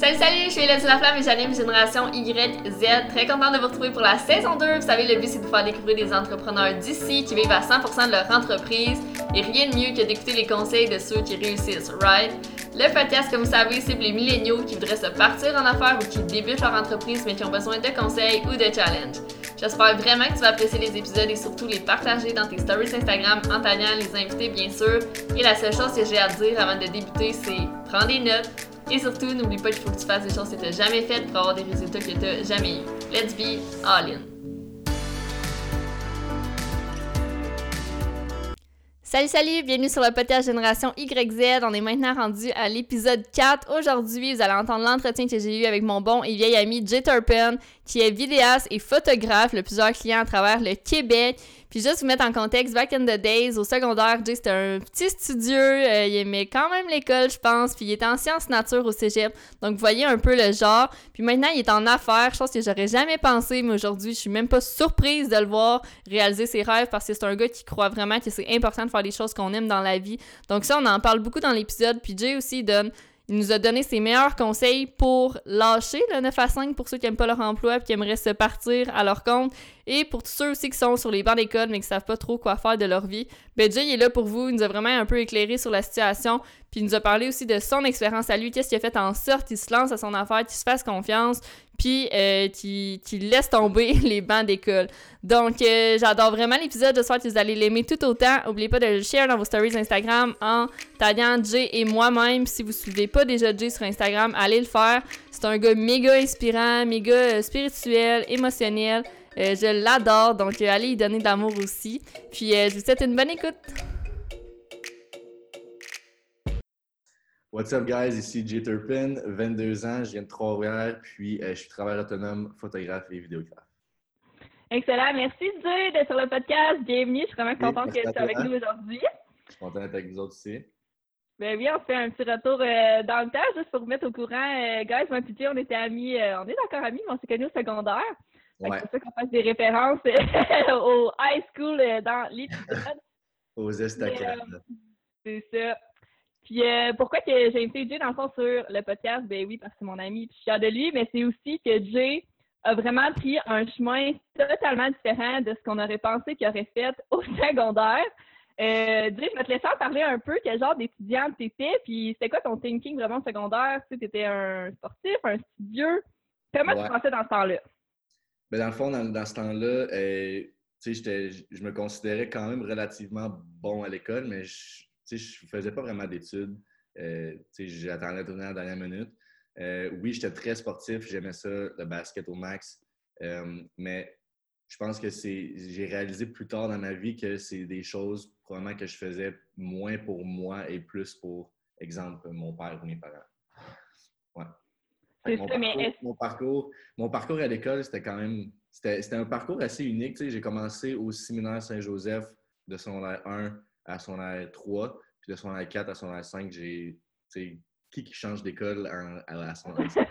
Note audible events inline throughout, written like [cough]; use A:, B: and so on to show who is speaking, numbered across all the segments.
A: Salut, salut, je suis Hélène Laflamme et j'anime Génération YZ. Très contente de vous retrouver pour la saison 2. Vous savez, le but c'est de vous faire découvrir des entrepreneurs d'ici qui vivent à 100% de leur entreprise et rien de mieux que d'écouter les conseils de ceux qui réussissent, right? Le podcast, comme vous savez, c'est pour les milléniaux qui voudraient se partir en affaires ou qui débutent leur entreprise mais qui ont besoin de conseils ou de challenges. J'espère vraiment que tu vas apprécier les épisodes et surtout les partager dans tes stories Instagram en taguant les invités, bien sûr. Et la seule chose que j'ai à dire avant de débuter, c'est prends des notes et surtout, n'oublie pas qu'il faut que tu fasses des choses que tu n'as jamais faites pour avoir des résultats que tu n'as jamais eu. Let's be all in! Salut, salut! Bienvenue sur le podcast Génération YZ. On est maintenant rendu à l'épisode 4. Aujourd'hui, vous allez entendre l'entretien que j'ai eu avec mon bon et vieil ami Jay Turpin, qui est vidéaste et photographe de plusieurs clients à travers le Québec. Puis juste vous mettre en contexte, back in the days, au secondaire, Jay, c'était un petit studieux. Euh, il aimait quand même l'école, je pense. Puis il était en sciences nature au cégep. Donc, vous voyez un peu le genre. Puis maintenant, il est en affaires. Pense que j'aurais jamais pensé, mais aujourd'hui, je suis même pas surprise de le voir réaliser ses rêves parce que c'est un gars qui croit vraiment que c'est important de faire des choses qu'on aime dans la vie. Donc ça, on en parle beaucoup dans l'épisode. Puis Jay aussi donne il nous a donné ses meilleurs conseils pour lâcher le 9 à 5 pour ceux qui n'aiment pas leur emploi et qui aimeraient se partir à leur compte. Et pour tous ceux aussi qui sont sur les bancs d'école mais qui savent pas trop quoi faire de leur vie, ben Jay est là pour vous. Il nous a vraiment un peu éclairé sur la situation. Puis il nous a parlé aussi de son expérience à lui, qu'est-ce qui a fait en sorte qu'il se lance à son affaire, qu'il se fasse confiance, puis euh, qui, laisse tomber [laughs] les bancs d'école. Donc, euh, j'adore vraiment l'épisode. J'espère que vous allez l'aimer tout autant. N'oubliez pas de le share dans vos stories Instagram en taguant Jay et moi-même. Si vous ne suivez pas déjà Jay sur Instagram, allez le faire. C'est un gars méga inspirant, méga euh, spirituel, émotionnel. Je l'adore, donc allez y donner de l'amour aussi. Puis, je vous souhaite une bonne écoute.
B: What's up, guys? Ici Jay Turpin, 22 ans, je viens de Trois-Rivières, puis euh, je suis travailleur autonome, photographe et vidéographe.
A: Excellent. Merci, Jay, d'être sur le podcast. Bienvenue. Je suis vraiment contente que tu sois avec nous aujourd'hui.
B: Je suis contente d'être avec vous autres aussi.
A: Ben oui, on fait un petit retour euh, dans le temps, juste pour vous mettre au courant. Euh, guys, moi et on était amis, on est encore amis, mais on s'est connus au secondaire. C'est ça qu'on fasse des références [laughs] au high school dans l'épisode.
B: Aux estacades.
A: C'est ça. Puis euh, pourquoi que j'ai invité Jay dans le fond sur le podcast? Ben oui, parce que c'est mon ami, puis je suis fière de lui, mais c'est aussi que Jay a vraiment pris un chemin totalement différent de ce qu'on aurait pensé qu'il aurait fait au [laughs] secondaire. Euh, Jay, je vais te laisser en parler un peu, quel genre d'étudiante t'étais, puis c'était quoi ton thinking vraiment secondaire? Tu étais un sportif, un studieux. Comment tu pensais dans ce temps-là?
B: Ben dans le fond, dans, ce temps-là, euh, je me considérais quand même relativement bon à l'école, mais je, ne faisais pas vraiment d'études. Euh, J'attendais tourner à la dernière minute. Euh, oui, j'étais très sportif, j'aimais ça, le basket au max. Euh, mais je pense que c'est j'ai réalisé plus tard dans ma vie que c'est des choses probablement que je faisais moins pour moi et plus pour, exemple, mon père ou mes parents. Ouais. Mon parcours, mon, parcours, à l'école, c'était quand même c'était un parcours assez unique. J'ai commencé au séminaire Saint-Joseph de secondaire 1 à son air 3. Puis de son air 4 à son air 5, j'ai. Qui qui change d'école à, à, son air 5?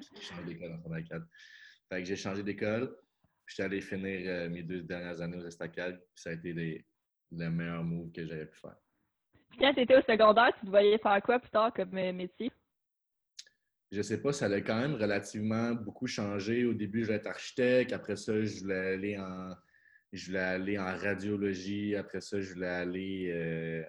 B: qui qui change d'école à son air 4? Fait que j'ai changé d'école. Puis j'étais allé finir euh, mes deux dernières années aux estacades. Puis ça a été les, le meilleur move que j'avais pu faire.
A: Quand tu étais au secondaire, tu te voyais faire quoi plus tard comme euh, métier?
B: Je sais pas, ça a quand même relativement beaucoup changé. Au début, je voulais être architecte. Après ça, je voulais aller en je voulais aller en radiologie. Après ça, je voulais aller euh,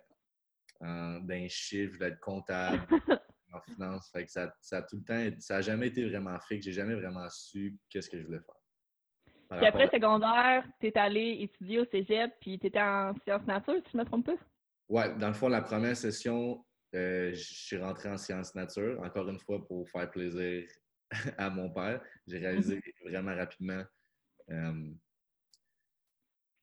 B: en, dans un chiffre, je voulais être comptable [laughs] en finance. Fait que ça, ça, a tout le temps, ça n'a jamais été vraiment fait, j'ai jamais vraiment su qu'est-ce que je voulais faire.
A: puis après secondaire, tu es allé étudier au cégep, puis tu étais en sciences nature, si je ne me trompe pas?
B: Oui, dans le fond, la première session, je suis rentré en sciences nature, encore une fois pour faire plaisir [laughs] à mon père. J'ai réalisé vraiment rapidement euh,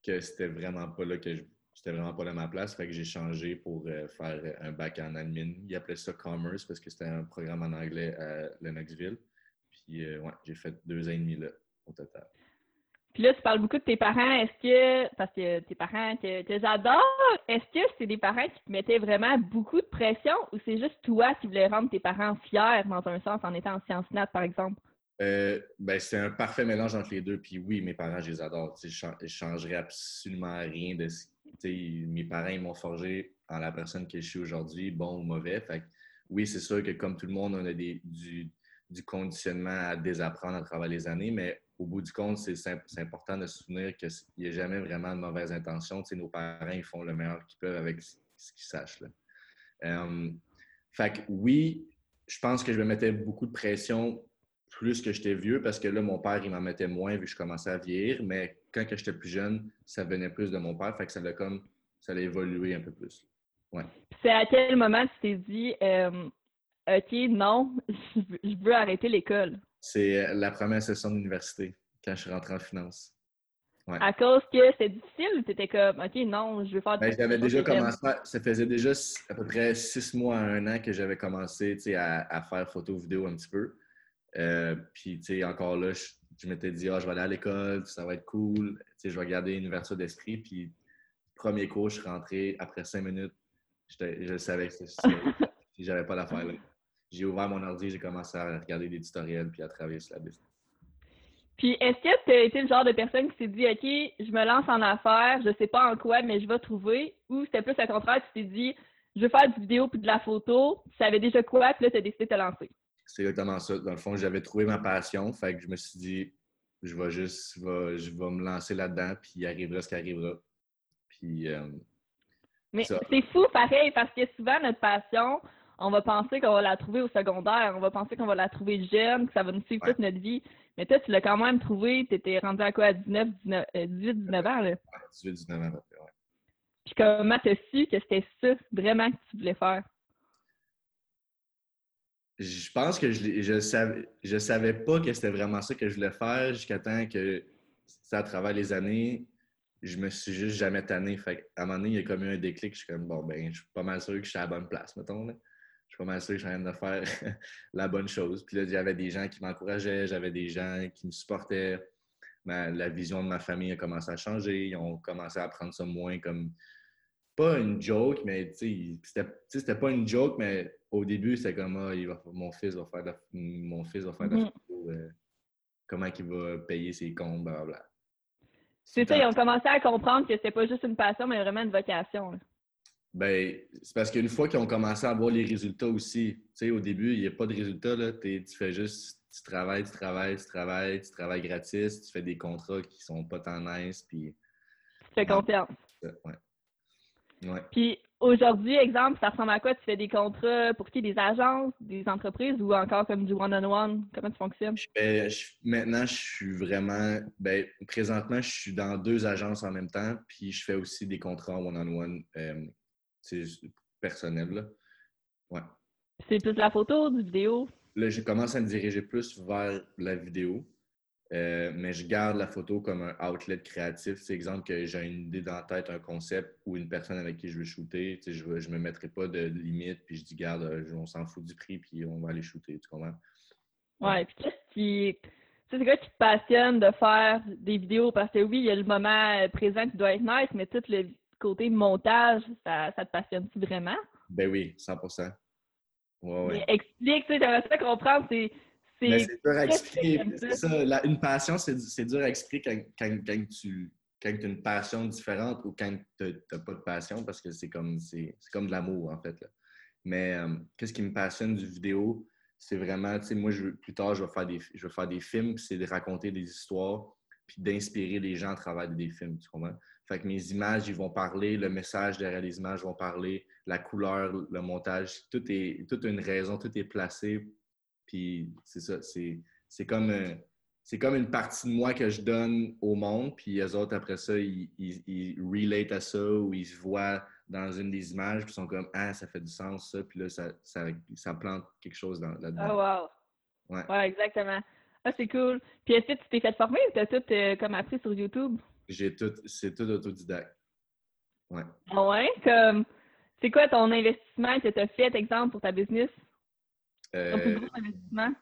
B: que c'était vraiment pas là que j'étais vraiment pas à ma place. Fait que j'ai changé pour euh, faire un bac en admin. Ils appelaient ça commerce parce que c'était un programme en anglais à Lennoxville. Puis euh, ouais, j'ai fait deux ans et demi là au total.
A: Puis là, tu parles beaucoup de tes parents. Est-ce que, parce que tes parents que, que j'adore, est-ce que c'est des parents qui te mettaient vraiment beaucoup de pression ou c'est juste toi qui voulais rendre tes parents fiers dans un sens en étant en sciences nat, par exemple?
B: Euh, ben, c'est un parfait mélange entre les deux. Puis oui, mes parents, je les adore. Je ne changerais absolument rien de Mes parents, m'ont forgé en la personne que je suis aujourd'hui, bon ou mauvais. Fait oui, c'est sûr que comme tout le monde, on a des, du, du conditionnement à désapprendre à travers les années, mais au bout du compte, c'est important de se souvenir qu'il n'y a jamais vraiment de mauvaise intention. nos parents, ils font le meilleur qu'ils peuvent avec ce qu'ils sachent. Euh, fait que oui, je pense que je me mettais beaucoup de pression plus que j'étais vieux parce que là, mon père, il m'en mettait moins vu que je commençais à vieillir, mais quand j'étais plus jeune, ça venait plus de mon père, fait que ça a comme ça a évolué un peu plus. Ouais.
A: C'est à quel moment tu t'es dit OK, non, [laughs] je veux arrêter l'école?
B: C'est euh, la première session d'université, quand je suis rentré en finance.
A: À cause que c'était difficile ou étais comme OK, non, je veux faire
B: ben, J'avais déjà commencé, ça faisait déjà à peu près six mois à un an que j'avais commencé à, à, faire photo vidéo un petit peu. Euh, puis, tu sais, encore là, je, m'étais dit, ah, je vais aller à l'école, ça va être cool, tu sais, je vais garder une ouverture d'esprit. Puis, premier cours, je suis rentré, après cinq minutes, je savais que [laughs] j'avais pas l'affaire là j'ai ouvert mon ordi, j'ai commencé à regarder des tutoriels puis à travailler sur la business.
A: Puis, est-ce que tu as été le genre de personne qui s'est dit, OK, je me lance en affaires, je sais pas en quoi, mais je vais trouver, ou c'était plus au contraire, tu t'es dit, je veux faire du vidéo puis de la photo, tu savais déjà quoi, puis là, tu as décidé de te lancer?
B: C'est exactement ça. Dans le fond, j'avais trouvé ma passion, fait que je me suis dit, je vais juste, je vais, me lancer là-dedans, puis il arrivera ce qui arrivera. Puis. Euh,
A: mais c'est fou, pareil, parce que souvent, notre passion, on va penser qu'on va la trouver au secondaire, on va penser qu'on va la trouver jeune, que ça va nous suivre toute notre vie. Mais toi, tu l'as quand même trouvé, tu étais rendu à quoi, à 19, 19, 18, 19 ans? Là?
B: 18, 19 ans, ouais.
A: Puis comment t'as su que c'était ça vraiment que tu voulais faire?
B: Je pense que je, je savais, je savais pas que c'était vraiment ça que je voulais faire jusqu'à temps que, ça, à travers les années, je me suis juste jamais tanné. Fait à un moment donné, il y a comme eu un déclic. Je suis comme, bon, ben, je suis pas mal sûr que je suis à la bonne place, mettons. Là je suis pas mal sûr que je de faire [laughs] la bonne chose. Puis là, j'avais des gens qui m'encourageaient, j'avais des gens qui me supportaient. la vision de ma famille a commencé à changer. Ils ont commencé à prendre ça moins comme pas une joke, mais c'était pas une joke, mais au début, c'était comme ah, mon fils va faire de la, mon fils va faire de la mm-hmm. photo, euh, comment il va payer ses comptes, blablabla.
A: C'est ça, ils ont commencé à comprendre que c'était pas juste une passion, mais vraiment une vocation.
B: Ben, c'est parce qu'une fois qu'ils ont commencé à voir les résultats aussi, tu sais, au début, il n'y a pas de résultats, là. Tu fais juste, tu travailles, tu travailles, tu travailles, tu travailles gratis, tu fais des contrats qui sont pas tant nice, puis...
A: Tu fais confiance.
B: Ouais. ouais.
A: Puis aujourd'hui, exemple, ça ressemble à quoi? Tu fais des contrats pour qui? Des agences, des entreprises ou encore comme du one-on-one? Comment tu fonctionnes?
B: maintenant, je suis vraiment... Ben, présentement, je suis dans deux agences en même temps, puis je fais aussi des contrats one-on-one. Euh, c'est personnel. Là. Ouais.
A: C'est plus la photo, du vidéo?
B: Là, je commence à me diriger plus vers la vidéo, euh, mais je garde la photo comme un outlet créatif. C'est exemple que j'ai une idée dans la tête, un concept ou une personne avec qui je veux shooter. Je ne me mettrai pas de limite, puis je dis, garde, euh, on s'en fout du prix, puis on va aller shooter. Tu comprends?
A: Ouais, puis qu'est-ce qui. Tu sais, c'est quoi qui te passionne de faire des vidéos? Parce que oui, il y a le moment présent qui doit être nice, mais tout le côté montage, ça, te passionne-tu vraiment?
B: Ben oui, 100 ouais, ouais.
A: Explique, tu sais, j'aimerais ça comprendre, c'est...
B: C'est dur à expliquer. C'est ça, une passion, c'est dur à expliquer quand, quand, tu quand as une passion différente ou quand tu n'as pas de passion parce que c'est comme, comme de l'amour, en fait. Mais euh, qu'est-ce qui me passionne du vidéo? C'est vraiment, tu sais, moi, je, plus tard, je vais faire des, je vais faire des films, c'est de raconter des histoires puis d'inspirer les gens à travers des films, tu comprends? Fait que mes images, ils vont parler, le message derrière les images vont parler, la couleur, le montage, tout est, toute une raison, tout est placé. Puis c'est ça, c'est comme, euh, c'est comme une partie de moi que je donne au monde, puis les autres, après ça, ils, ils, relate à ça ou ils se voient dans une des images, puis ils sont comme Ah, ça fait du sens, ça, puis là, ça, ça, plante quelque chose là-dedans.
A: Ah, wow! Ouais. ouais, exactement. Ah, c'est cool. Puis est-ce que tu t'es fait former ou tu as tout euh, comme appris sur YouTube?
B: J'ai tout, c'est tout autodidacte. Ouais.
A: Ah ouais? Comme, c'est quoi ton investissement que tu as fait, exemple, pour ta business?
B: Euh, ton plus gros investissement?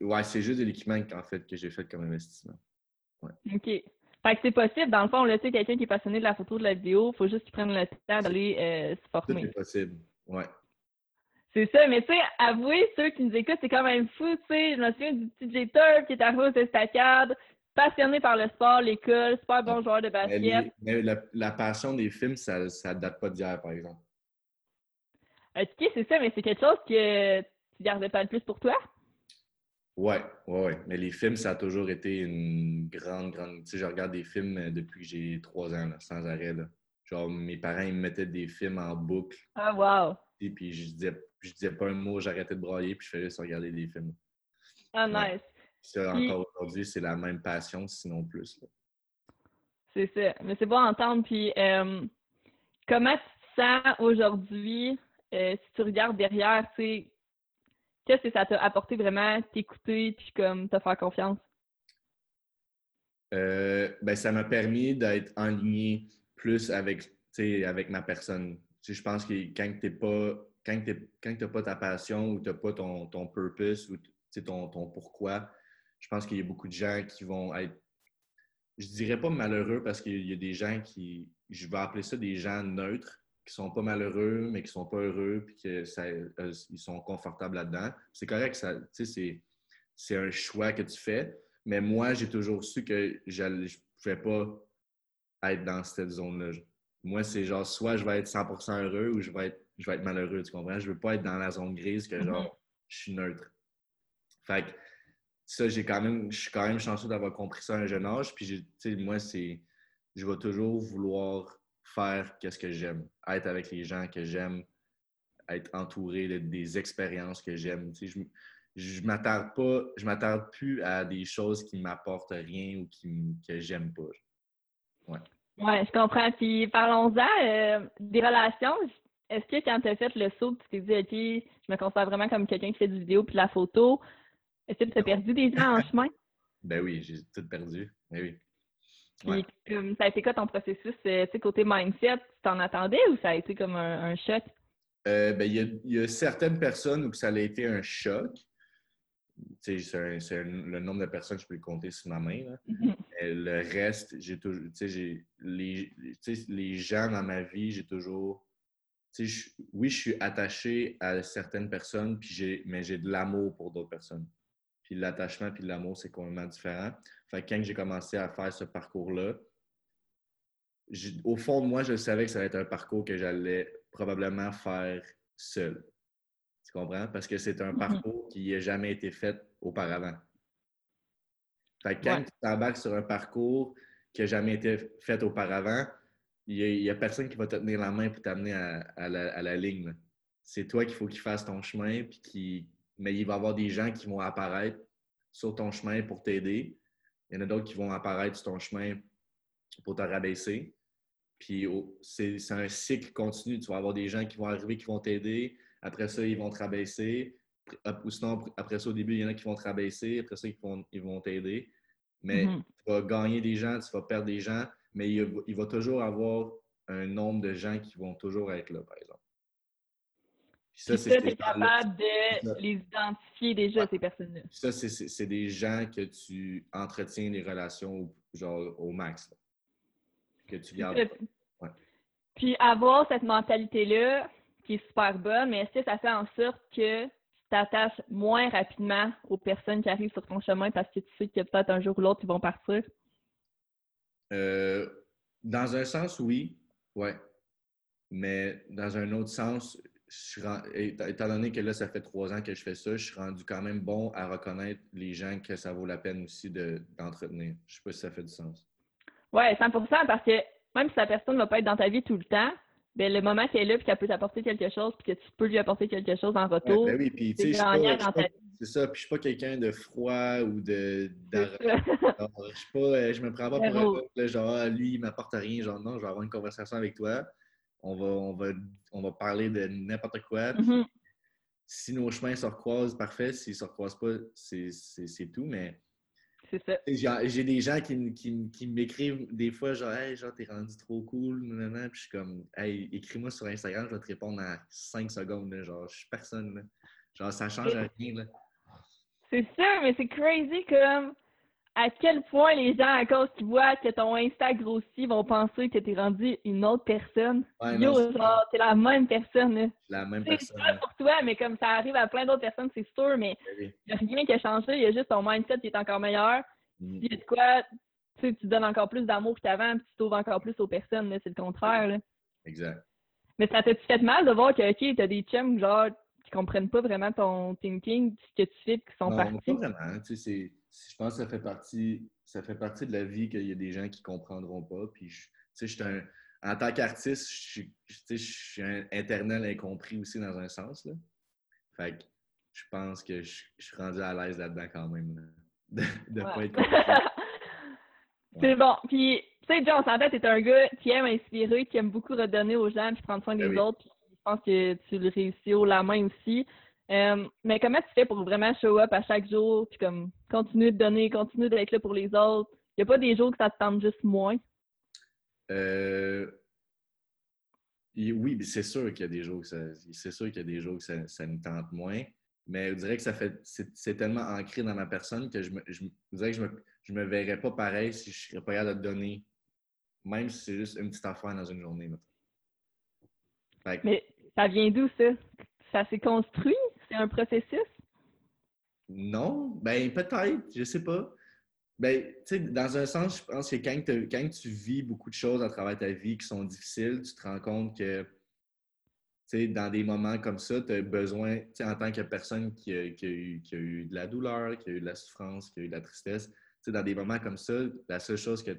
B: ouais, c'est juste de l'équipement en fait que j'ai fait comme investissement. Ouais.
A: OK. Fait que c'est possible, dans le fond, là, tu sais, quelqu'un qui est passionné de la photo, de la vidéo, il faut juste qu'il prenne le temps d'aller euh, se former.
B: Tout est possible, ouais.
A: C'est ça, mais tu sais, avouez, ceux qui nous écoutent, c'est quand même fou, tu sais. Je me souviens du petit Jeter qui est arrivé aux estacades, passionné par le sport, l'école, super bon joueur de basket.
B: Mais, la, passion des films, ça ne date pas d'hier, par exemple.
A: OK, c'est ça, mais c'est quelque chose que tu gardais pas le plus pour toi?
B: Ouais, ouais, ouais. Mais les films, ça a toujours été une grande, grande. Tu sais, je regarde des films euh, depuis que j'ai trois ans, sans arrêt. Là. Genre, mes parents, ils me mettaient des films en boucle.
A: Ah, wow!
B: Et puis, je disais, je disais pas un mot, j'arrêtais de brailler, puis je faisais juste regarder des films.
A: Ah, nice!
B: Ça, encore aujourd'hui, c'est la même passion, sinon plus.
A: C'est ça. Mais c'est bon à entendre. Puis, euh, comment tu te sens aujourd'hui, euh, si tu regardes derrière, tu sais, qu'est-ce que ça t'a apporté vraiment t'écouter puis comme te faire confiance?
B: Euh, ben, ça m'a permis d'être en ligne plus avec, avec ma personne. je pense que quand tu n'as pas, quand pas ta passion ou tu n'as pas ton, ton, purpose ou ton, ton pourquoi, je pense qu'il y a beaucoup de gens qui vont être, je dirais pas malheureux parce qu'il y a des gens qui, je vais appeler ça des gens neutres, qui sont pas malheureux, mais qui sont pas heureux, puis qu'ils euh, sont confortables là-dedans. C'est correct, ça, c'est, c'est un choix que tu fais. Mais moi, j'ai toujours su que je ne pouvais pas être dans cette zone-là. Moi, c'est genre, soit je vais être 100% heureux ou je vais être, je vais être malheureux, tu comprends? Je veux pas être dans la zone grise que genre, mm-hmm. je suis neutre. Fait que ça, j'ai quand même, je suis quand même chanceux d'avoir compris ça à un jeune âge. Puis, moi, c'est, je vais toujours vouloir faire qu'est-ce que j'aime, être avec les gens que j'aime, être entouré de, des expériences que j'aime. je, je m'attarde pas, je m'attarde plus à des choses qui m'apportent rien ou qui, que j'aime pas.
A: Ouais. Ouais, je comprends. Puis parlons-en euh, des relations. Est-ce que quand tu as fait le saut, tu t'es dit, OK, je me considère vraiment comme quelqu'un qui fait du vidéo puis de la photo, est-ce que tu as perdu des gens en [laughs] chemin?
B: Ben oui, j'ai tout perdu. Ben oui.
A: Puis, ça a été quoi ton processus, euh, côté mindset, tu t'en attendais ou ça a été comme un, choc?
B: Euh, ben, il y, a certaines personnes où ça a été un choc. C'est le nombre de personnes, je peux compter sur ma main. Mm-hmm. Le reste, j'ai toujours, les, les gens dans ma vie, j'ai toujours, oui, je suis attaché à certaines personnes, puis mais j'ai de l'amour pour d'autres personnes. Puis l'attachement puis l'amour, c'est complètement différent. Fait que quand j'ai commencé à faire ce parcours-là, au fond de moi, je savais que ça allait être un parcours que j'allais probablement faire seul. Tu comprends? Parce que c'est un mm-hmm. parcours qui n'a jamais été fait auparavant. Fait que quand tu t'embarques sur un parcours qui n'a jamais été fait auparavant, il n'y a, personne qui va te tenir la main pour t'amener à, la, ligne. C'est toi qu'il faut qu'il fasse ton chemin, puis qui, mais il va y avoir des gens qui vont apparaître sur ton chemin pour t'aider. Il y en a d'autres qui vont apparaître sur ton chemin pour te rabaisser. Puis c'est un cycle continu. Tu vas avoir des gens qui vont arriver, qui vont t'aider. Après ça, ils vont te rabaisser. Ou sinon, après ça, au début, il y en a qui vont te rabaisser. Après ça, ils vont t'aider. Mais mm-hmm. tu vas gagner des gens, tu vas perdre des gens. Mais il, il va toujours avoir un nombre de gens qui vont toujours être là, par exemple.
A: Ça, c'est capable de les identifier déjà, ces personnes-là.
B: Ça, c'est des gens que tu entretiens des relations genre au max. que tu gardes.
A: Puis avoir cette mentalité-là, qui est super bonne, mais est-ce que ça fait en sorte que tu t'attaches moins rapidement aux personnes qui arrivent sur ton chemin parce que tu sais que peut-être un jour ou l'autre, ils vont partir?
B: Euh, dans un sens, oui. Ouais. Mais dans un autre sens, étant donné que là, ça fait trois ans que je fais ça, je suis rendu quand même bon à reconnaître les gens que ça vaut la peine aussi d'entretenir. je ne sais pas si ça fait du sens.
A: Oui, 100 parce que même si la personne ne va pas être dans ta vie tout le temps, ben, le moment qu'elle est là puis qu'elle peut t'apporter quelque chose puis que tu peux lui apporter quelque chose en retour,
B: ben oui, puis, ta vie. C'est ça, puis je suis pas quelqu'un de froid ou de [laughs] je suis pas euh, je me prends pas pour un genre ah, lui il m'apporte rien, genre non, je vais avoir une conversation avec toi on va, on va, on va parler de n'importe quoi. Mm-hmm. Si nos chemins se recroisent, parfait. S'ils ne se recroisent pas, c'est tout. Mais. J'ai des gens qui, qui, qui m'écrivent des fois, genre, hey, genre, t'es rendu trop cool, puis je suis comme, hey, écris-moi sur Instagram, je vais te répondre en 5 secondes, genre, je suis personne, Genre, ça change rien,
A: C'est ça, mais c'est crazy comme à quel point les gens, à cause qu'ils voient que ton Insta grossit, vont penser que tu es rendu une autre personne. Yo, genre, t'es la même personne.
B: La même personne.
A: C'est pas pour toi, mais comme ça arrive à plein d'autres personnes, c'est sûr, mais il n'y a rien qui a changé. Il y a juste ton mindset qui est encore meilleur. Mm. Puis, de quoi, tu tu donnes encore plus d'amour que qu'avant, puis tu t'ouvres encore plus aux personnes. C'est le contraire. Là.
B: Exact.
A: Mais ça t'a fait mal de voir que, OK, t'as des chums, genre, qui comprennent pas vraiment ton thinking, ce que tu fais, qui sont
B: non,
A: partis?
B: pas vraiment. Tu sais, je pense que ça fait partie, ça fait partie de la vie qu'il y a des gens qui comprendront pas. Puis, je suis un en tant qu'artiste, je, suis un internel incompris aussi dans un sens. Là. Fait que je pense que je, suis rendu à l'aise là-dedans quand même. de ne pas être [laughs]
A: C'est bon. Puis, tu sais, John, en fait, t'es un gars qui aime inspirer, qui aime beaucoup redonner aux gens, puis prendre soin ben des autres. Puis, je pense que tu le réussis au la main aussi. Euh, mais comment tu fais pour vraiment show up à chaque jour, puis comme continuer de donner, continuer d'être là pour les autres? Il n'y a pas des jours que ça te tente juste moins?
B: Euh, oui, c'est sûr qu'il y a des jours que ça, c'est sûr qu'il y a des jours que ça, me tente moins. Mais je dirais que ça fait c'est, tellement ancré dans ma personne que je me, je, dirais que je me, je me verrais pas pareil si je serais pas capable de donner, même si c'est juste une petite affaire dans une journée.
A: Mais ça vient d'où ça? Ça s'est construit? C'est un processus?
B: Non, ben peut-être, je sais pas. Ben, tu sais, dans un sens, je pense que quand, quand, tu vis beaucoup de choses à travers ta vie qui sont difficiles, tu te rends compte que, tu sais, dans des moments comme ça, tu as besoin, tu sais, en tant que personne qui a, qui, a eu, qui a, eu, de la douleur, qui a eu de la souffrance, qui a eu de la tristesse, tu sais, dans des moments comme ça, la seule chose que,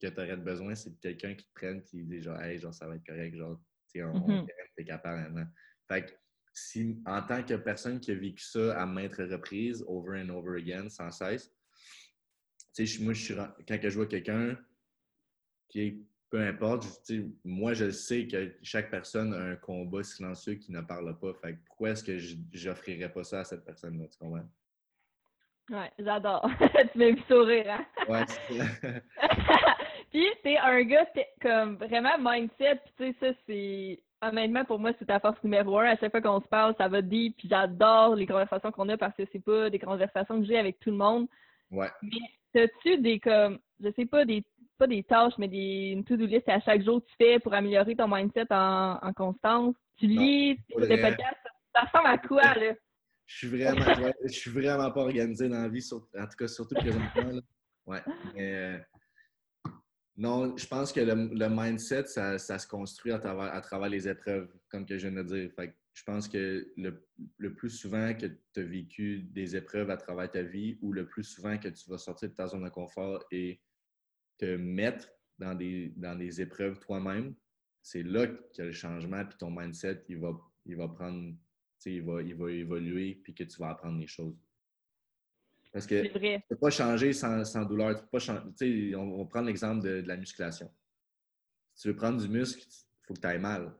B: que tu aurais besoin, c'est de quelqu'un qui te prenne, qui dit genre, hey, genre, ça va être correct, genre, tu sais, on, mm -hmm. capable maintenant. Fait que, si, en tant que personne qui a vécu ça à maintes reprises, over and over again, sans cesse, moi, je suis, quand je vois quelqu'un qui est peu importe, moi, je sais que chaque personne a un combat silencieux qui ne parle pas. Fait pourquoi est-ce que j'offrirais pas ça à cette personne-là? Tu comprends?
A: Ouais, j'adore. [laughs] tu m'as vu sourire, hein?
B: Ouais, [laughs]
A: Puis, t'es un gars, comme vraiment mindset. Puis, tu sais, ça, c'est. Honnêtement, pour moi, c'est ta force numéro un. À chaque fois qu'on se parle, ça va deep. Puis, j'adore les conversations qu'on a parce que c'est pas des conversations que j'ai avec tout le monde.
B: Ouais.
A: Mais As-tu des comme je sais pas des pas des tâches, mais des une to-do list à chaque jour que tu fais pour améliorer ton mindset en, en constance? Tu lis, tu fais des podcasts, ça ressemble à quoi là?
B: Je suis vraiment, je suis vraiment pas organisé dans la vie, en tout cas surtout présentement. Là. Ouais. Mais, euh, non, je pense que le, mindset, ça, se construit à travers, les épreuves, comme que je viens de dire. Fait je pense que le, le plus souvent que tu as vécu des épreuves à travers ta vie ou le plus souvent que tu vas sortir de ta zone de confort et te mettre dans des, épreuves toi-même, c'est là que le changement puis ton mindset, il va, prendre, il va, il va évoluer puis que tu vas apprendre des choses. Parce que tu ne peux pas changer sans, sans douleur. Tu peux pas changer, on, va prendre l'exemple de, de, la musculation. Si tu veux prendre du muscle, il faut que tu ailles mal.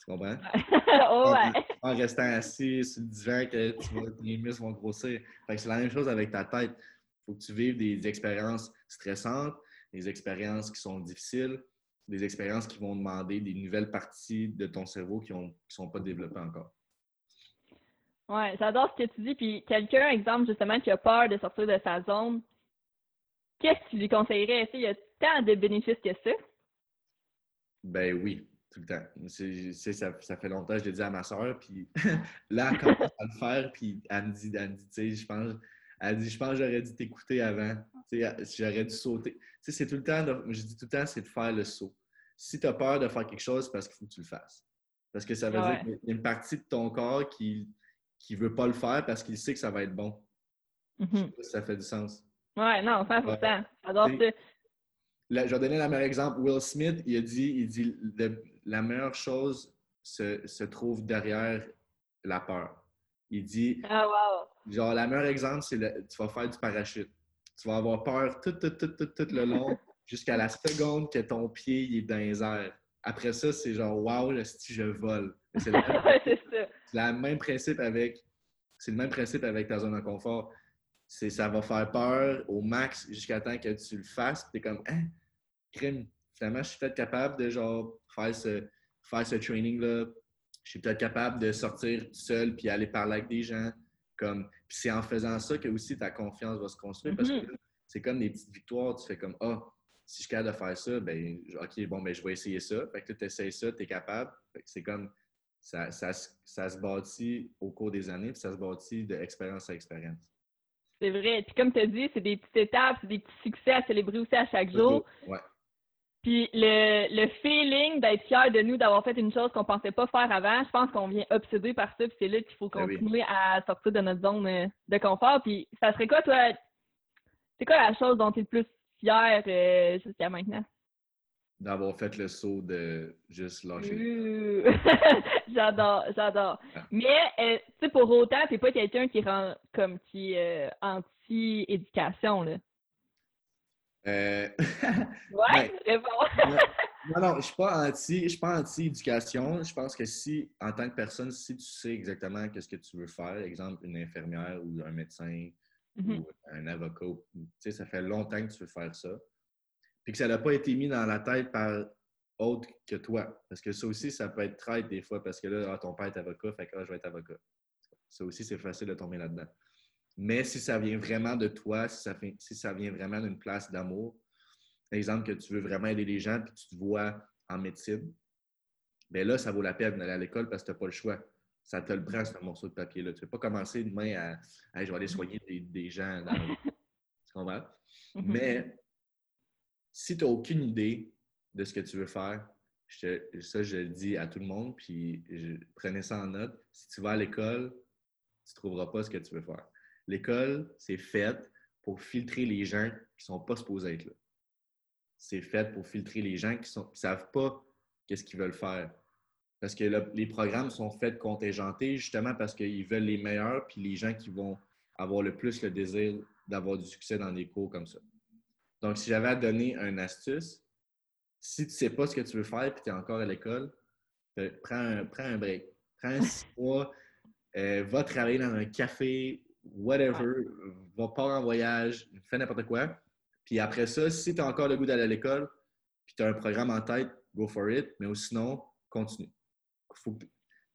B: Tu comprends? [laughs] En restant assis sur le divan, que tu les muscles vont grossir. c'est la même chose avec ta tête. Il faut que tu vives des expériences stressantes, des expériences qui sont difficiles, des expériences qui vont demander des nouvelles parties de ton cerveau qui ne sont pas développées encore.
A: Oui, j'adore ce que tu dis. Puis quelqu'un, exemple, justement, qui a peur de sortir de sa zone, qu'est-ce que tu lui conseillerais? Il y a tant de bénéfices que ça?
B: Ben oui. Tout le temps. ça, ça, fait longtemps que je l'ai dit à ma soeur, puis [laughs] là, elle commence à le faire, puis elle me dit, elle me dit tu sais, je pense, elle dit, je pense que j'aurais dû t'écouter avant. Tu sais, j'aurais dû sauter. Tu sais, c'est tout le temps, je dis tout le temps, c'est de faire le saut. Si tu as peur de faire quelque chose, c'est parce qu'il faut que tu le fasses. Parce que ça veut dire qu'il y a une partie de ton corps qui ne veut pas le faire parce qu'il sait que ça va être bon. Je sais
A: mm-hmm.
B: pas si ça fait du sens.
A: Ouais, non, 100%. J'adore ça
B: je vais donner le meilleur exemple. Will Smith, il a dit, il dit la meilleure chose se, trouve derrière la peur. Il dit,
A: ah, wow.
B: genre, le meilleur exemple, c'est tu vas faire du parachute. Tu vas avoir peur tout, tout, tout, tout, tout le long [laughs] jusqu'à la seconde que ton pied est dans les airs. Après ça, c'est genre, wow, si je vole. C'est le, [laughs] même principe avec, c'est le même principe avec ta zone de confort. C'est, ça va faire peur au max jusqu'à temps que tu le fasses. Tu es comme, hein, crime, finalement, je suis peut-être capable de genre faire ce, faire ce training-là. Je suis peut-être capable de sortir seul puis aller parler avec des gens. Comme, puis c'est en faisant ça que aussi ta confiance va se construire parce que mm-hmm. c'est comme des petites victoires. Tu fais comme, ah, si je suis capable de faire ça, ben, OK, bon, ben, je vais essayer ça. Fait que tu essaies ça, tu es capable. c'est comme, ça, ça, ça, se bâtit au cours des années, puis ça se bâtit d'expérience à expérience.
A: C'est vrai. Puis comme tu as dit, c'est des petites étapes, c'est des petits succès à célébrer aussi à chaque jour.
B: Ouais.
A: Puis le, le feeling d'être fier de nous, d'avoir fait une chose qu'on pensait pas faire avant, je pense qu'on vient obsédé par ça, puis c'est là qu'il faut
B: Ben oui.
A: continuer à sortir de notre zone euh, de confort. Puis ça serait quoi, toi, c'est quoi la chose dont tu es le plus fier euh, jusqu'à maintenant?
B: D'avoir fait le saut de juste lâcher. [laughs]
A: J'adore, j'adore.
B: Ah.
A: Mais, euh, tu sais, pour autant, t'es pas quelqu'un qui rend comme qui est euh, anti-éducation, là.
B: Euh, [laughs]
A: Ouais, réponds. [laughs]
B: Non, non, je suis pas anti, je suis pas anti-éducation. Je pense que si, en tant que personne, si tu sais exactement qu'est-ce que tu veux faire, exemple une infirmière ou un médecin
A: Mhm.
B: ou un avocat, tu sais, ça fait longtemps que tu veux faire ça, puis que ça n'a pas été mis dans la tête par autre que toi. Parce que ça aussi, ça peut être traite des fois, parce que là, ah, ton père est avocat, fait que ah, je vais être avocat. Ça aussi, c'est facile de tomber là-dedans. Mais si ça vient vraiment de toi, si ça, fait- si ça vient vraiment d'une place d'amour, exemple que tu veux vraiment aider les gens puis tu te vois en médecine, bien là, ça vaut la peine d'aller à l'école parce que tu n'as pas le choix. Ça te le prend, ce morceau de papier-là. Tu ne peux pas commencer demain à je vais aller soigner des, des gens. Dans... tu comprends? [laughs]
A: Mhm.
B: Mais si tu n'as aucune idée de ce que tu veux faire, ça, je le dis à tout le monde, puis prenez ça en note. Si tu vas à l'école, tu ne trouveras pas ce que tu veux faire. L'école, c'est fait pour filtrer les gens qui ne sont pas supposés être là. C'est fait pour filtrer les gens qui ne savent pas qu'est-ce qu'ils veulent faire. Parce que le- les programmes sont faits contingentés justement parce qu'ils veulent les meilleurs, puis les gens qui vont avoir le plus le désir d'avoir du succès dans des cours comme ça. Donc, si j'avais à donner une astuce, si tu ne sais pas ce que tu veux faire et tu es encore à l'école, euh, prends, un, prends un break. Prends un [laughs] six mois, euh, va travailler dans un café, whatever, va pas en voyage, fais n'importe quoi. Puis après ça, si tu as encore le goût d'aller à l'école, puis tu as un programme en tête, go for it, mais sinon, continue. Faut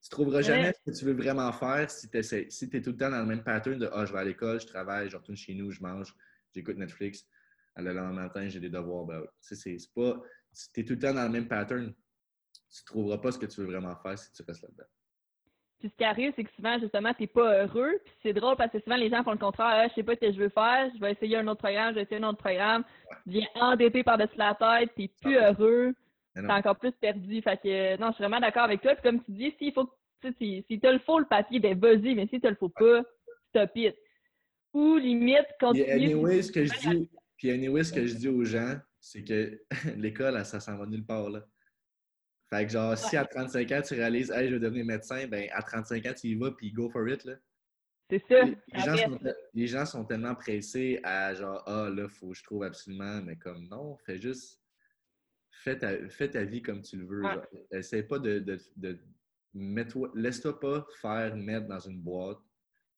B: tu trouveras jamais ce que tu veux vraiment faire si tu si es tout le temps dans le même pattern de Ah, je vais à l'école, je travaille, je retourne chez nous, je mange, j'écoute Netflix. Le lendemain matin, j'ai des devoirs. Ben, tu sais, c'est pas. Si tu es tout le temps dans le même pattern, tu ne trouveras pas ce que tu veux vraiment faire si tu restes là-dedans.
A: Puis ce qui arrive, c'est que souvent, justement, t'es pas heureux. Puis c'est drôle parce que souvent, les gens font le contraire. Ah, je sais pas ce que je veux faire. Je vais essayer un autre programme. Je vais essayer un autre programme. Tu viens endetté par-dessus la tête. T'es plus
B: Ah.
A: heureux. T'es
B: non.
A: encore plus perdu. Fait que, non, je suis vraiment d'accord avec toi. Puis comme tu dis, s'il faut, tu si, si t'as le faux, le papier, ben vas-y. Mais si t'as le faut pas, stop it. Ou limite, continue.
B: anyway, ce que je dis, puis anyway, ce que je dis aux gens, c'est que [laughs] l'école, ça s'en va nulle part. Là. Fait que genre, si à 35 ans, tu réalises, hey, je veux devenir médecin, ben à 35 ans, tu y vas, puis go for it. Là.
A: C'est ça.
B: Les, les gens sont, les gens sont tellement pressés à genre, ah là, faut que je trouve absolument, mais comme non, fais juste, fais ta, fais ta vie comme tu le veux.
A: Ouais.
B: Essaie pas de, de, de laisse-toi pas faire mettre dans une boîte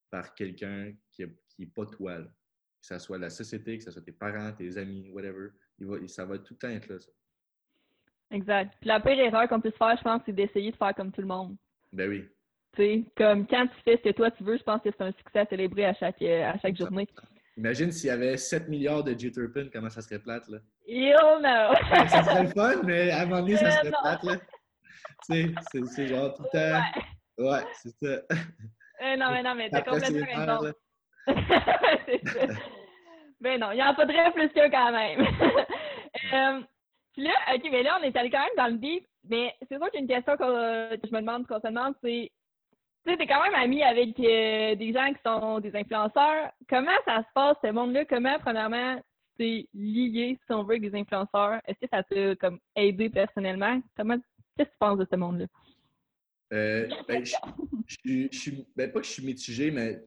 B: par quelqu'un qui n'est qui pas toi. là. Que ce soit la société, que ce soit tes parents, tes amis, whatever. Il va, ça va tout le temps être là. Ça.
A: Exact. Puis la pire erreur qu'on puisse faire, je pense, c'est d'essayer de faire comme tout le monde.
B: Ben oui.
A: Tu sais, comme quand tu fais ce que toi tu veux, je pense que c'est un succès à célébrer à chaque, euh, à chaque journée.
B: Imagine s'il y avait 7 milliards de Jitterpin, comment ça serait plate, là?
A: Hell no! [laughs]
B: ça serait le fun, mais à un moment donné, ça
A: Euh,
B: serait
A: non.
B: plate, là. Tu sais, c'est- genre tout le temps.
A: Ouais.
B: Ouais, c'est ça.
A: Euh, non, mais non, mais t'as complètement raison. [laughs] c'est ça. Ben non, il en faudrait plus qu'un quand même. [laughs] Euh, Puis là, OK, mais là, on est allé quand même dans le deep, mais c'est sûr qu'une question que, je me demande, qu'on se demande, c'est, tu sais, t'es quand même ami avec euh, des gens qui sont des influenceurs. Comment ça se passe, ce monde-là? Comment, premièrement, tu t'es lié, si on veut, avec des influenceurs? Est-ce que ça t'a, comme, aidé personnellement? Comment, qu'est-ce que tu penses de ce monde-là?
B: Euh, ben, je, je- je suis, ben, pas que je suis mitigé, mais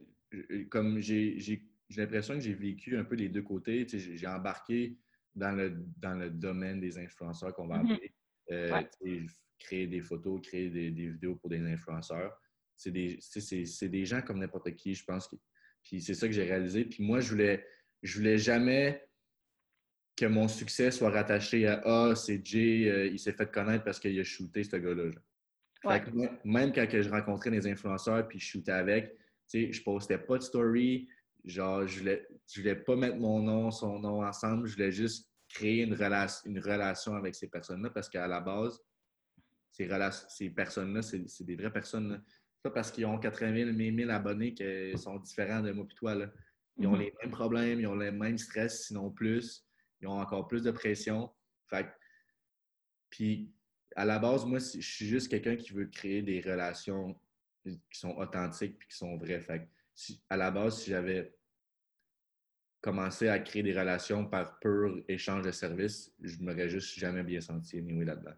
B: comme j'ai j'ai- l'impression que j'ai vécu un peu les deux côtés. Tu sais, J'ai embarqué dans le, dans le domaine des influenceurs qu'on va
A: Mhm.
B: appeler. Euh,
A: Ouais.
B: tu sais, créer des photos, créer des, des vidéos pour des influenceurs. C'est des, c'est- des gens comme n'importe qui, je pense. Puis c'est ça que j'ai réalisé. Puis moi, je voulais, je voulais jamais que mon succès soit rattaché à Ah, c'est Jay, euh, il s'est fait connaître parce qu'il a shooté ce gars-là.
A: Ouais.
B: Même quand je rencontrais des influenceurs puis je shootais avec, tu sais, je postais pas de story. Genre, je voulais, je voulais pas mettre mon nom, son nom ensemble. Je voulais juste créer une, relation une relation avec ces personnes-là parce qu'à la base, ces, ces personnes-là, c'est des vraies personnes. là. C'est pas parce qu'ils ont 80 000, 1000 000 abonnés qu'ils sont différents de moi et toi. Là. Ils ont
A: Mhm.
B: les mêmes problèmes, ils ont le même stress, sinon plus. Ils ont encore plus de pression. Fait Puis, à la base, moi, je suis juste quelqu'un qui veut créer des relations qui sont authentiques puis qui sont vraies. Fait à la base, si j'avais commencé à créer des relations par pur échange de services, je m'aurais juste jamais bien senti anyway, là-dedans.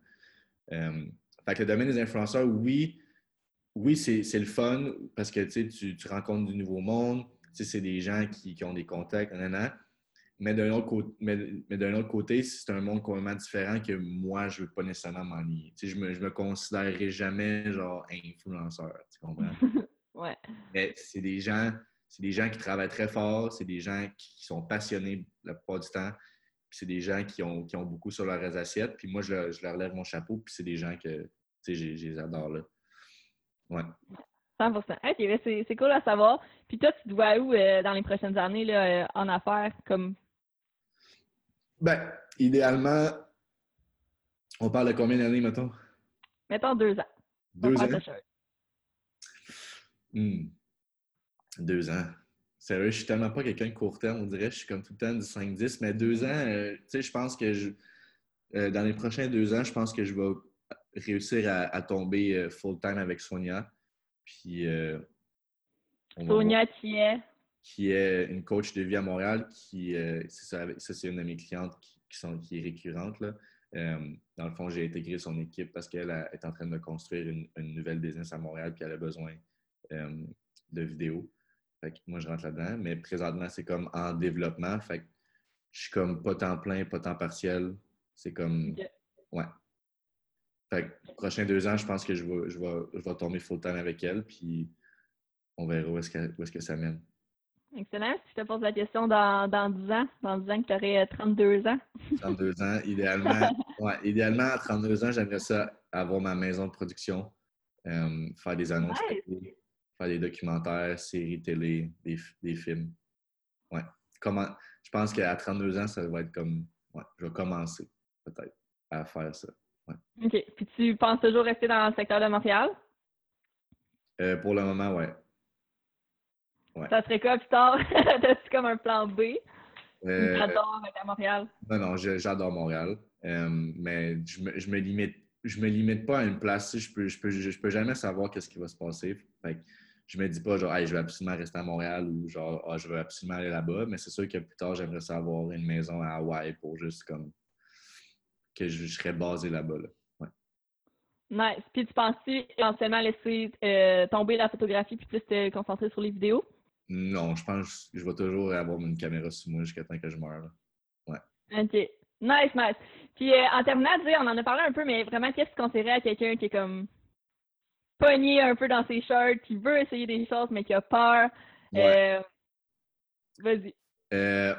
B: Euh, fait que le domaine des influenceurs, oui, oui, c'est le fun parce que tu, tu rencontres du nouveau monde, c'est des gens qui, ont des contacts, mais d'un autre, côté, c'est un monde complètement différent que moi, je ne veux pas nécessairement m'en lier. Je me, je me considérerai jamais genre influenceur, tu comprends? [laughs]
C: ouais.
B: Mais c'est des gens, c'est des gens qui travaillent très fort, c'est des gens qui sont passionnés la plupart du temps, c'est des gens qui ont, qui ont beaucoup sur leurs assiettes. Puis moi, je, leur lève mon chapeau, puis c'est des gens que je les adore là. Ouais.
C: 100 OK, c'est cool à savoir. Puis toi, tu te vois où euh, dans les prochaines années là, euh, en affaires comme?
B: Ben, idéalement, on parle de combien d'années, mettons?
C: Mettons deux ans.
B: Deux ans? Hmm. Deux ans. Sérieux, je suis tellement pas quelqu'un de court terme, on dirait. Je suis comme tout le temps du 5-10. Mais deux ans, euh, tu sais, je pense que je, euh, dans les prochains deux ans, je pense que je vais réussir à, tomber euh, full-time avec Sonia. Puis.
C: Sonia qui est?
B: qui est une coach de vie à Montréal, qui, euh, ça, c'est une de mes clientes qui, sont, qui est récurrente. Là. Euh, dans le fond, j'ai intégré son équipe parce qu'elle est en train de construire une, nouvelle business à Montréal puis elle a besoin de vidéos. Fait que moi, je rentre là-dedans. Mais présentement, c'est comme en développement. Fait que je suis comme pas temps plein, pas temps partiel. C'est comme. Ouais. Fait que prochains deux ans, je pense que je vais, je vais, je vais tomber full-time avec elle. Puis on verra où est-ce que, est que ça mène.
C: Excellent. Si je te pose la question dans, dans 10 ans, dans 10 ans que tu aurais 32 ans. [laughs]
B: 32 ans, idéalement. ouais, idéalement, à 32 ans, j'aimerais ça avoir ma maison de production, euh, faire des annonces, faire des documentaires, séries télé, des, des films. Ouais. Comment, je pense qu'à 32 ans, ça va être comme. Ouais, je vais commencer, peut-être, à faire ça. Ouais.
C: OK. Puis tu penses toujours rester dans le secteur de Montréal?
B: Euh, pour le moment, ouais.
C: Ça serait quoi plus tard? [laughs] T'as-tu comme un plan B? Euh, J'adore être à Montréal?
B: Non, non, j'adore Montréal. Euh, mais je me, je me, limite je me limite pas à une place. Je peux, je peux, je, peux jamais savoir qu'est-ce qui va se passer. Fait je me dis pas genre je vais absolument rester à Montréal ou genre ah, je veux absolument aller là-bas. Mais c'est sûr que plus tard, j'aimerais savoir une maison à Hawaï pour juste comme que je, serais basé là-bas. Là. Ouais.
C: Nice. Puis tu penses-tu éventuellement laisser euh, tomber la photographie puis plus te concentrer sur les vidéos?
B: Non, je pense que je vais toujours avoir une caméra sur moi jusqu'à temps que je meure. Ouais.
C: OK. Nice, nice. Puis euh, en terminant, on en a parlé un peu, mais vraiment, qu'est-ce que tu conseillerais à quelqu'un qui est comme pogné un peu dans ses shorts, qui veut essayer des choses, mais qui a peur? Euh, vas-y.
B: Euh,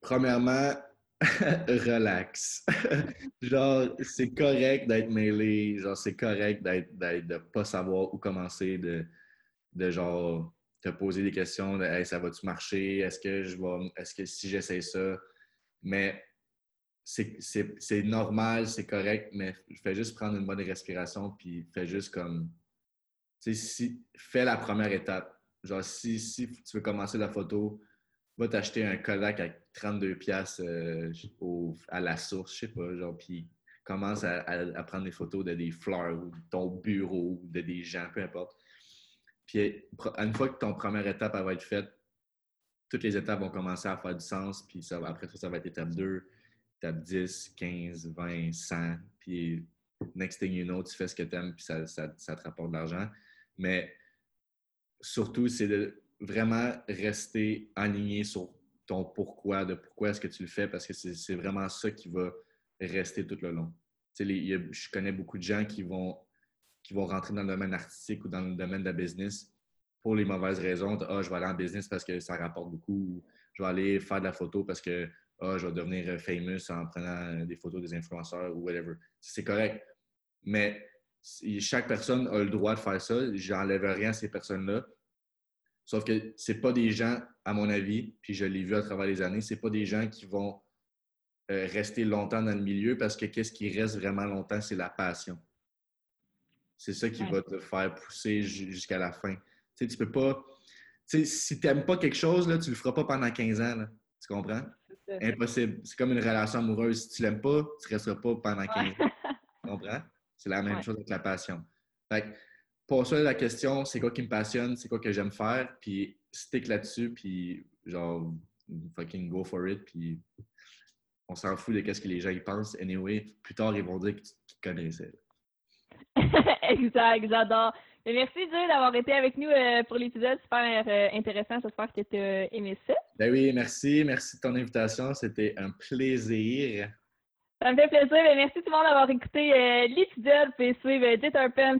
B: premièrement, [laughs] relax. [laughs] genre, c'est correct d'être mêlé, genre, c'est correct d'être, de ne pas savoir où commencer, de, de genre te poser des questions de ça va-tu marcher? Est-ce que je vais est-ce que si j'essaie ça? Mais c'est normal, c'est correct, mais fais juste prendre une bonne respiration puis fais juste comme si fais la première étape. Genre si, si tu veux commencer la photo, va t'acheter un Kodak à 32 pièces à la source, je sais pas, genre puis commence à, à, prendre des photos de des fleurs ou de ton bureau de des gens, peu importe. Puis une fois que ton première étape va être faite, toutes les étapes vont commencer à faire du sens. Puis ça, après ça, ça va être étape 2, étape 10, 15, 20, 100. Puis next thing you know, tu fais ce que tu aimes, puis ça, ça, te rapporte de l'argent. Mais surtout, c'est de vraiment rester aligné sur ton pourquoi, de pourquoi est-ce que tu le fais, parce que c'est vraiment ça qui va rester tout le long. je connais beaucoup de gens qui vont qui vont rentrer dans le domaine artistique ou dans le domaine de business pour les mauvaises raisons. ah, je vais aller en business parce que ça rapporte beaucoup. Je vais aller faire de la photo parce que ah, je vais devenir famous en prenant des photos des influenceurs ou whatever. C'est correct. Mais chaque personne a le droit de faire ça. J'enlève rien à ces personnes-là. Sauf que c'est pas des gens, à mon avis, puis je l'ai vu à travers les années, c'est pas des gens qui vont euh, rester longtemps dans le milieu parce que qu'est-ce qui reste vraiment longtemps, c'est la passion. C'est ça qui va te faire pousser jusqu'à la fin. Tu sais, tu peux pas. Tu sais, si tu n'aimes pas quelque chose, là, tu le feras pas pendant 15 ans. Tu comprends? Impossible. C'est comme une relation amoureuse. Si tu l'aimes pas, tu ne resteras pas pendant 15 ans. Tu comprends? C'est la même chose avec la passion. Fait pour ça, la question, c'est quoi qui me passionne, c'est quoi que j'aime faire, puis stick là-dessus, puis genre, fucking go for it, puis on s'en fout de ce que les gens y pensent. Anyway, plus tard, ils vont dire qu'ils connaissaient. [laughs]
A: exact, j'adore. Merci, Dieu, d'avoir été avec nous euh, pour l'épisode. Super euh, intéressant. J'espère que tu as aimé ça.
B: Ben oui, merci. Merci de ton invitation. C'était un plaisir.
A: Ça me fait plaisir. Ben, merci tout le monde d'avoir écouté euh, l'épisode. Vous pouvez suivre Jeter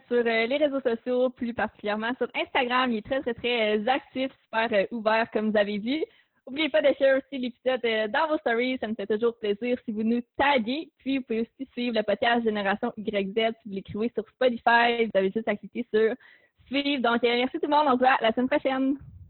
A: sur les réseaux sociaux, plus particulièrement sur Instagram. Il est très, très, très actif, super ouvert, comme vous avez vu. N'oubliez pas de aussi l'épisode euh, dans vos stories, ça me fait toujours plaisir si vous nous taguez. Puis vous pouvez aussi suivre le podcast Génération YZ si vous l'écrivez sur Spotify. Vous avez juste à cliquer sur suivre. Donc euh, merci tout le monde, on se voit la semaine prochaine.